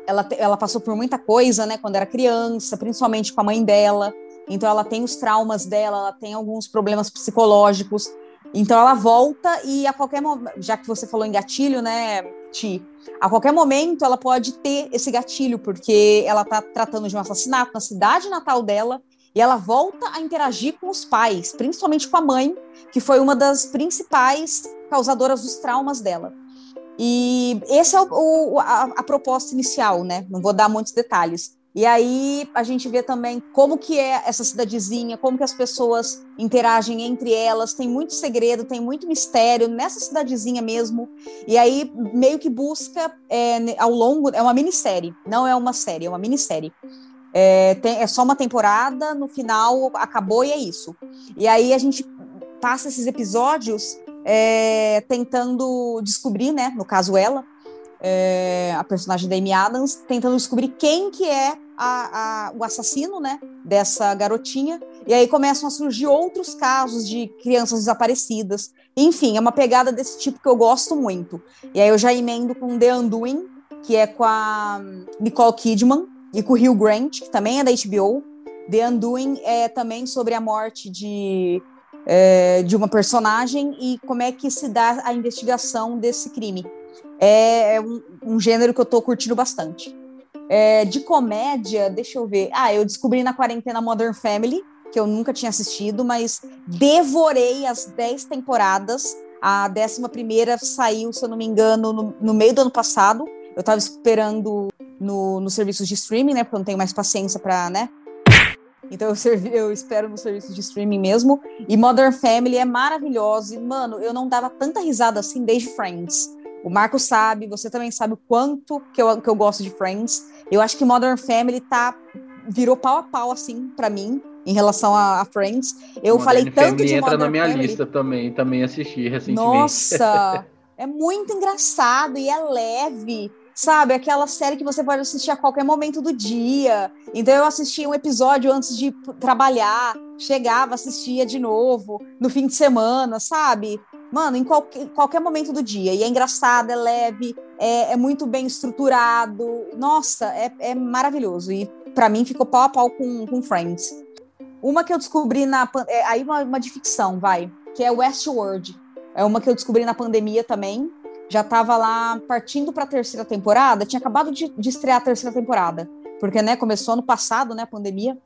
ela, ela passou por muita coisa, né? Quando era criança, principalmente com a mãe dela. Então ela tem os traumas dela, ela tem alguns problemas psicológicos. Então ela volta e a qualquer momento, já que você falou em gatilho, né, Ti, a qualquer momento ela pode ter esse gatilho, porque ela está tratando de um assassinato na cidade natal dela e ela volta a interagir com os pais, principalmente com a mãe, que foi uma das principais causadoras dos traumas dela. E esse é o, o, a, a proposta inicial, né? Não vou dar muitos detalhes. E aí a gente vê também como que é essa cidadezinha, como que as pessoas interagem entre elas, tem muito segredo, tem muito mistério nessa cidadezinha mesmo. E aí meio que busca é, ao longo, é uma minissérie, não é uma série, é uma minissérie. É, tem, é só uma temporada, no final acabou e é isso. E aí a gente passa esses episódios é, tentando descobrir, né, no caso ela, é, a personagem da Amy Adams, tentando descobrir quem que é a, a, o assassino, né, dessa garotinha. E aí começam a surgir outros casos de crianças desaparecidas. Enfim, é uma pegada desse tipo que eu gosto muito. E aí eu já emendo com The Undoing, que é com a Nicole Kidman e com o Hugh Grant, que também é da HBO. The Undoing é também sobre a morte de é, de uma personagem e como é que se dá a investigação desse crime é, é um, um gênero que eu tô curtindo bastante. É, de comédia, deixa eu ver. Ah, eu descobri na quarentena Modern Family, que eu nunca tinha assistido, mas devorei as 10 temporadas. A 11 saiu, se eu não me engano, no, no meio do ano passado. Eu estava esperando no, nos serviços de streaming, né? Porque eu não tenho mais paciência para, né? Então eu, servi, eu espero no serviço de streaming mesmo. E Modern Family é maravilhoso. E, mano, eu não dava tanta risada assim desde Friends. O Marco sabe, você também sabe o quanto que eu, que eu gosto de Friends. Eu acho que Modern Family tá virou pau a pau assim para mim em relação a, a Friends. Eu Modern falei tanto Family de entra Modern na minha Family. lista também, também assisti recentemente. Nossa, é muito engraçado e é leve. Sabe, aquela série que você pode assistir a qualquer momento do dia. Então eu assistia um episódio antes de trabalhar, chegava, assistia de novo no fim de semana, sabe? Mano, em qualquer, qualquer momento do dia. E é engraçado, é leve, é, é muito bem estruturado. Nossa, é, é maravilhoso. E para mim ficou pau a pau com, com Friends. Uma que eu descobri na. É, aí uma, uma de ficção, vai. Que é Westworld. É uma que eu descobri na pandemia também. Já tava lá partindo para a terceira temporada. Tinha acabado de, de estrear a terceira temporada. Porque, né, começou ano passado, né, a pandemia.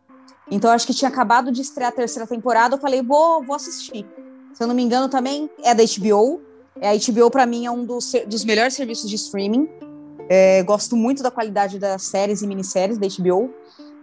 Então, acho que tinha acabado de estrear a terceira temporada. Eu falei, vou, vou assistir se eu não me engano, também é da HBO. É, a HBO, para mim, é um dos, dos melhores serviços de streaming. É, gosto muito da qualidade das séries e minisséries da HBO.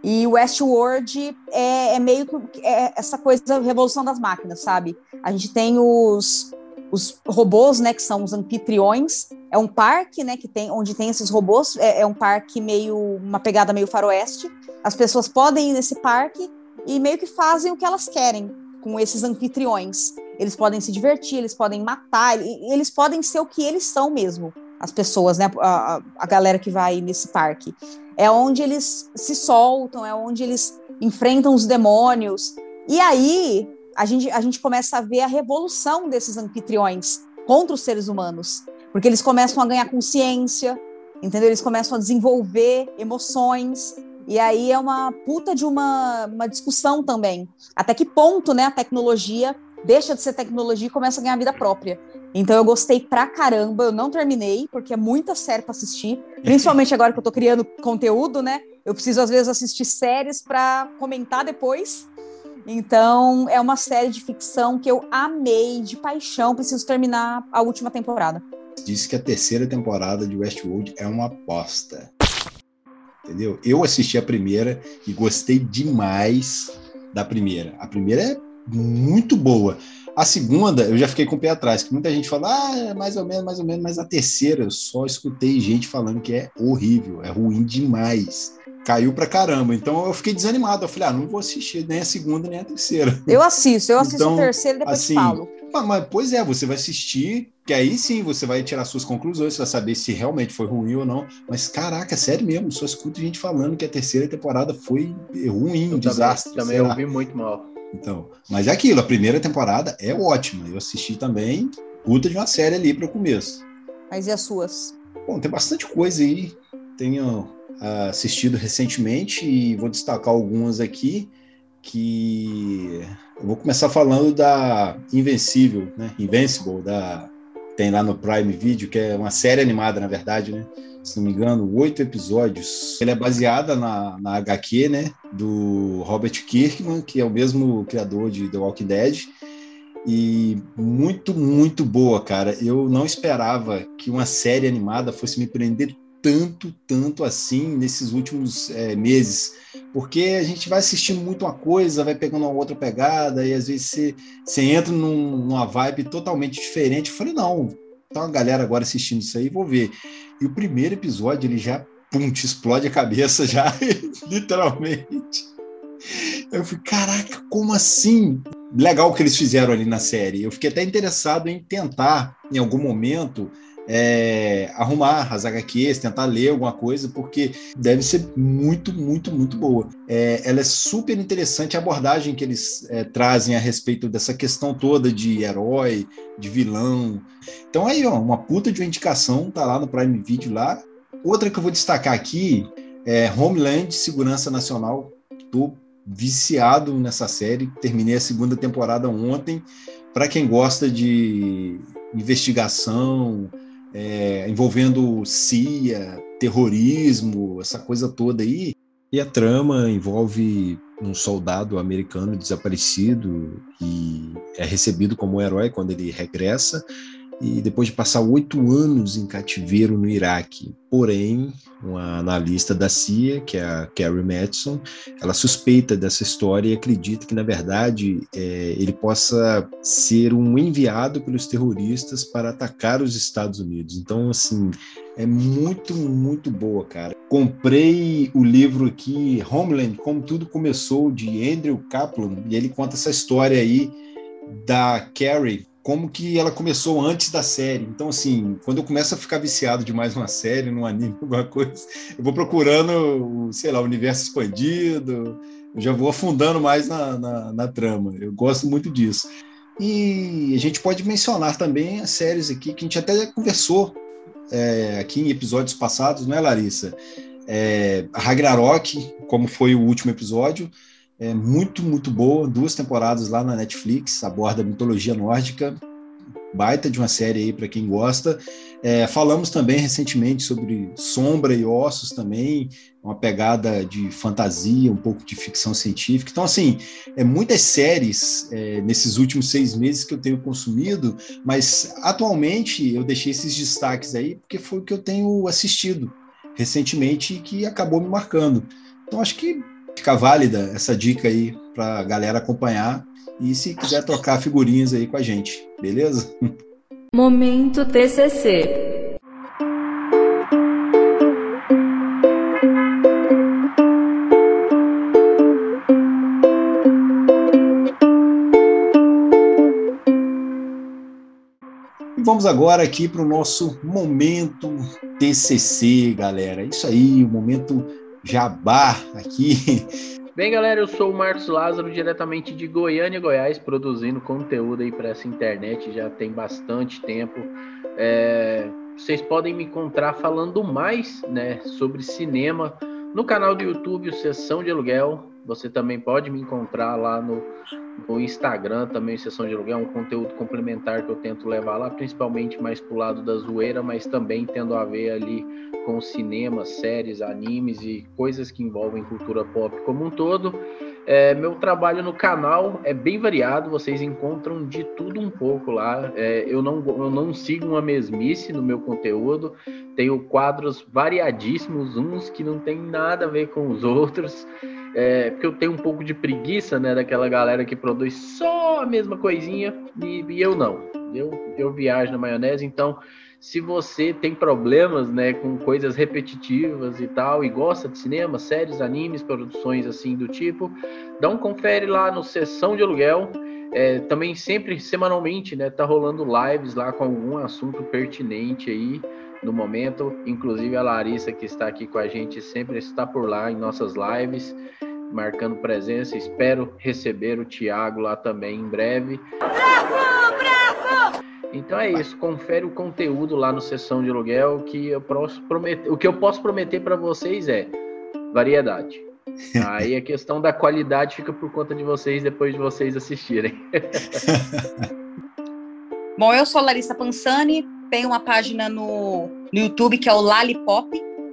E Westworld é, é meio que é essa coisa revolução das máquinas, sabe? A gente tem os, os robôs, né, que são os anfitriões. É um parque, né, que tem onde tem esses robôs. É, é um parque meio uma pegada meio faroeste. As pessoas podem ir nesse parque e meio que fazem o que elas querem com esses anfitriões. Eles podem se divertir, eles podem matar, eles podem ser o que eles são mesmo, as pessoas, né? A, a galera que vai nesse parque. É onde eles se soltam, é onde eles enfrentam os demônios. E aí a gente, a gente começa a ver a revolução desses anfitriões contra os seres humanos. Porque eles começam a ganhar consciência, entendeu? Eles começam a desenvolver emoções, e aí é uma puta de uma, uma discussão também. Até que ponto né, a tecnologia deixa de ser tecnologia e começa a ganhar vida própria. Então eu gostei pra caramba, eu não terminei, porque é muita série pra assistir, principalmente agora que eu tô criando conteúdo, né? Eu preciso às vezes assistir séries para comentar depois. Então é uma série de ficção que eu amei de paixão, preciso terminar a última temporada. Disse que a terceira temporada de Westworld é uma aposta entendeu? Eu assisti a primeira e gostei demais da primeira. A primeira é muito boa. A segunda, eu já fiquei com o pé atrás, que muita gente fala, ah, é mais ou menos, mais ou menos, mas a terceira eu só escutei gente falando que é horrível, é ruim demais. Caiu pra caramba. Então eu fiquei desanimado. Eu falei, ah, não vou assistir nem a segunda nem a terceira. Eu assisto, eu assisto então, a terceira e depois assim, falo. mas, pois é, você vai assistir, que aí sim você vai tirar suas conclusões, você vai saber se realmente foi ruim ou não. Mas caraca, é sério mesmo, só escuto gente falando que a terceira temporada foi ruim, um desastre. Também, também ouvi muito mal. Então, mas é aquilo, a primeira temporada é ótima. Eu assisti também, puta de uma série ali para o começo. Mas e as suas? Bom, tem bastante coisa aí. Tenho assistido recentemente e vou destacar algumas aqui que eu vou começar falando da Invencível, né? Invincible, da tem lá no Prime Video, que é uma série animada, na verdade, né? Se não me engano, oito episódios. Ele é baseada na, na HQ, né? Do Robert Kirkman, que é o mesmo criador de The Walking Dead. E muito, muito boa, cara. Eu não esperava que uma série animada fosse me prender tanto, tanto assim nesses últimos é, meses, porque a gente vai assistindo muito uma coisa, vai pegando uma outra pegada, e às vezes você, você entra num, numa vibe totalmente diferente. Eu falei, não, tá uma galera agora assistindo isso aí, vou ver. E o primeiro episódio, ele já, pum, te explode a cabeça já, literalmente. Eu falei, caraca, como assim? Legal o que eles fizeram ali na série. Eu fiquei até interessado em tentar, em algum momento, é, arrumar as HQs, tentar ler alguma coisa, porque deve ser muito, muito, muito boa. É, ela é super interessante a abordagem que eles é, trazem a respeito dessa questão toda de herói, de vilão. Então aí, ó, uma puta de uma indicação, tá lá no Prime Video lá. Outra que eu vou destacar aqui é Homeland, Segurança Nacional. Tô viciado nessa série, terminei a segunda temporada ontem. Para quem gosta de investigação, é, envolvendo CIA, terrorismo, essa coisa toda aí. E a trama envolve um soldado americano desaparecido e é recebido como herói quando ele regressa e depois de passar oito anos em cativeiro no Iraque. Porém, uma analista da CIA, que é a Carrie Madison, ela suspeita dessa história e acredita que, na verdade, é, ele possa ser um enviado pelos terroristas para atacar os Estados Unidos. Então, assim, é muito, muito boa, cara. Comprei o livro aqui, Homeland, Como Tudo Começou, de Andrew Kaplan, e ele conta essa história aí da Carrie como que ela começou antes da série. Então, assim, quando eu começo a ficar viciado de mais uma série, num anime, alguma coisa, eu vou procurando, sei lá, o universo expandido, eu já vou afundando mais na, na, na trama. Eu gosto muito disso. E a gente pode mencionar também as séries aqui que a gente até conversou é, aqui em episódios passados, não é, Larissa? É, Ragnarok, como foi o último episódio, é muito, muito boa. Duas temporadas lá na Netflix, aborda a mitologia nórdica. Baita de uma série aí para quem gosta. É, falamos também recentemente sobre Sombra e Ossos também, uma pegada de fantasia, um pouco de ficção científica. Então, assim, é muitas séries é, nesses últimos seis meses que eu tenho consumido, mas atualmente eu deixei esses destaques aí porque foi o que eu tenho assistido recentemente e que acabou me marcando. Então, acho que fica válida essa dica aí para a galera acompanhar e se quiser trocar figurinhas aí com a gente, beleza? Momento TCC. E vamos agora aqui para o nosso momento TCC, galera. Isso aí, o momento jabá aqui. Bem, galera, eu sou o Marcos Lázaro, diretamente de Goiânia, Goiás, produzindo conteúdo aí para essa internet já tem bastante tempo. É, vocês podem me encontrar falando mais né, sobre cinema no canal do YouTube, o Sessão de Aluguel. Você também pode me encontrar lá no, no Instagram, também Sessão de Aluguel, um conteúdo complementar que eu tento levar lá, principalmente mais pro lado da zoeira, mas também tendo a ver ali com cinema, séries, animes e coisas que envolvem cultura pop como um todo. É, meu trabalho no canal é bem variado, vocês encontram de tudo um pouco lá. É, eu, não, eu não sigo uma mesmice no meu conteúdo, tenho quadros variadíssimos, uns que não tem nada a ver com os outros. É, porque eu tenho um pouco de preguiça, né, daquela galera que produz só a mesma coisinha e, e eu não. Eu, eu viajo na maionese, então se você tem problemas, né, com coisas repetitivas e tal, e gosta de cinema, séries, animes, produções assim do tipo, dá um confere lá no Sessão de Aluguel. É, também sempre semanalmente, né, tá rolando lives lá com algum assunto pertinente aí no momento. Inclusive a Larissa que está aqui com a gente sempre está por lá em nossas lives, marcando presença. Espero receber o Thiago lá também em breve. Então é isso, confere o conteúdo lá no sessão de aluguel que eu posso prometer, o que eu posso prometer para vocês é variedade. Aí a questão da qualidade fica por conta de vocês depois de vocês assistirem. Bom, eu sou Larissa Pansani, tenho uma página no, no YouTube que é o Lalipop,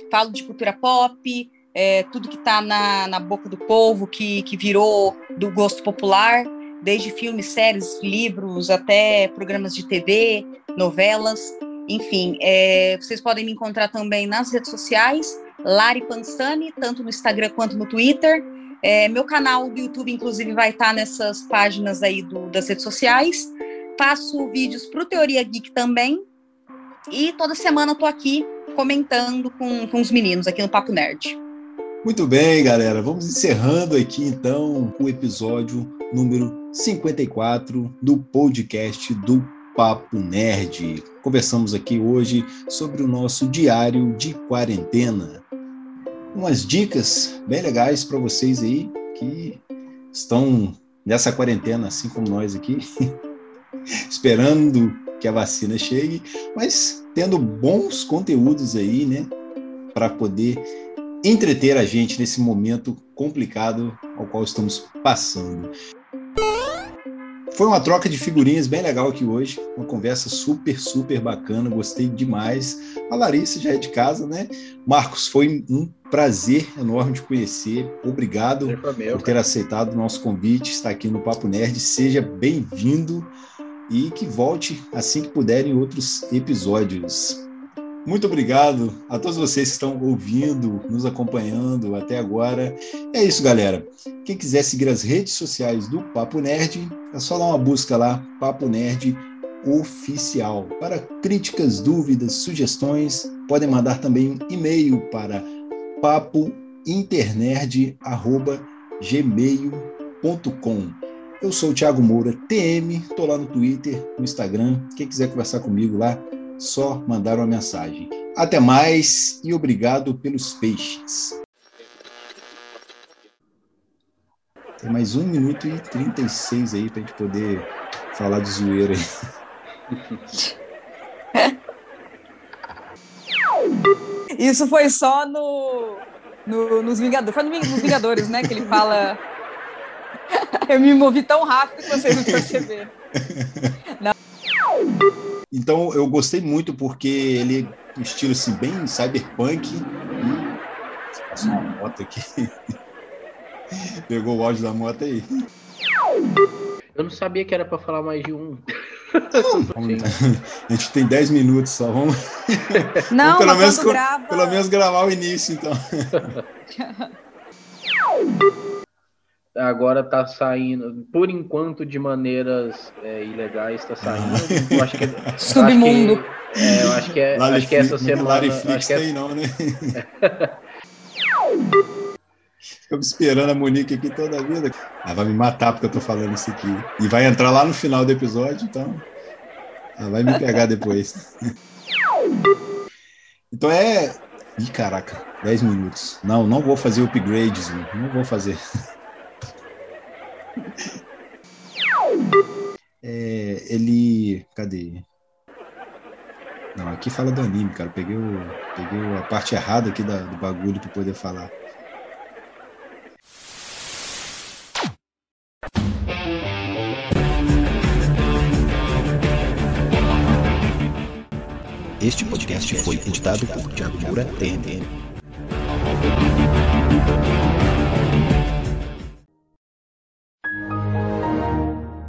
falo de cultura pop, é, tudo que está na, na boca do povo, que, que virou do gosto popular, desde filmes, séries, livros, até programas de TV, novelas, enfim. É, vocês podem me encontrar também nas redes sociais, Lari Pansani, tanto no Instagram quanto no Twitter. É, meu canal do YouTube, inclusive, vai estar nessas páginas aí do, das redes sociais. Faço vídeos para o Teoria Geek também. E toda semana eu aqui comentando com, com os meninos aqui no Papo Nerd. Muito bem, galera. Vamos encerrando aqui então o episódio número 54 do podcast do Papo Nerd. Conversamos aqui hoje sobre o nosso diário de quarentena. Umas dicas bem legais para vocês aí que estão nessa quarentena, assim como nós aqui, esperando que a vacina chegue, mas tendo bons conteúdos aí, né, para poder entreter a gente nesse momento complicado ao qual estamos passando. Foi uma troca de figurinhas bem legal aqui hoje, uma conversa super, super bacana, gostei demais. A Larissa já é de casa, né? Marcos, foi um prazer enorme te conhecer. Obrigado meu, por ter cara. aceitado o nosso convite, estar aqui no Papo Nerd. Seja bem-vindo e que volte assim que puder em outros episódios. Muito obrigado a todos vocês que estão ouvindo, nos acompanhando até agora. É isso, galera. Quem quiser seguir as redes sociais do Papo Nerd, é só dar uma busca lá, Papo Nerd Oficial. Para críticas, dúvidas, sugestões, podem mandar também um e-mail para papointernerd.gmail.com. Eu sou o Thiago Moura, TM, estou lá no Twitter, no Instagram. Quem quiser conversar comigo lá, só mandar uma mensagem. Até mais e obrigado pelos peixes. Tem mais um minuto e 36 aí para a gente poder falar de zoeira aí. Isso foi só no, no nos Vingadores. Foi nos Vingadores, né? Que ele fala Eu me movi tão rápido que vocês não perceberam. Então eu gostei muito porque ele é um estilo assim, bem cyberpunk. E... Passou uma moto aqui. Pegou o áudio da moto aí. Eu não sabia que era para falar mais de um. a gente tem 10 minutos só. Vamos, não, vamos pelo, menos, grava... pelo menos gravar o início, então. agora está saindo, por enquanto, de maneiras é, ilegais, está saindo. Eu acho que, é, Submundo. É, eu acho que é, acho que é essa semana. Lariflix acho que é... tem não, né? Ficamos esperando a Monique aqui toda a vida. Ela vai me matar porque eu tô falando isso aqui. E vai entrar lá no final do episódio, então. Ela vai me pegar depois. então é. Ih, caraca, 10 minutos. Não, não vou fazer upgrades, não vou fazer. É, ele. Cadê? Não, aqui fala do anime, cara. Peguei, o, peguei a parte errada aqui da, do bagulho para poder falar. Este podcast foi editado por Thiago Moura TNT.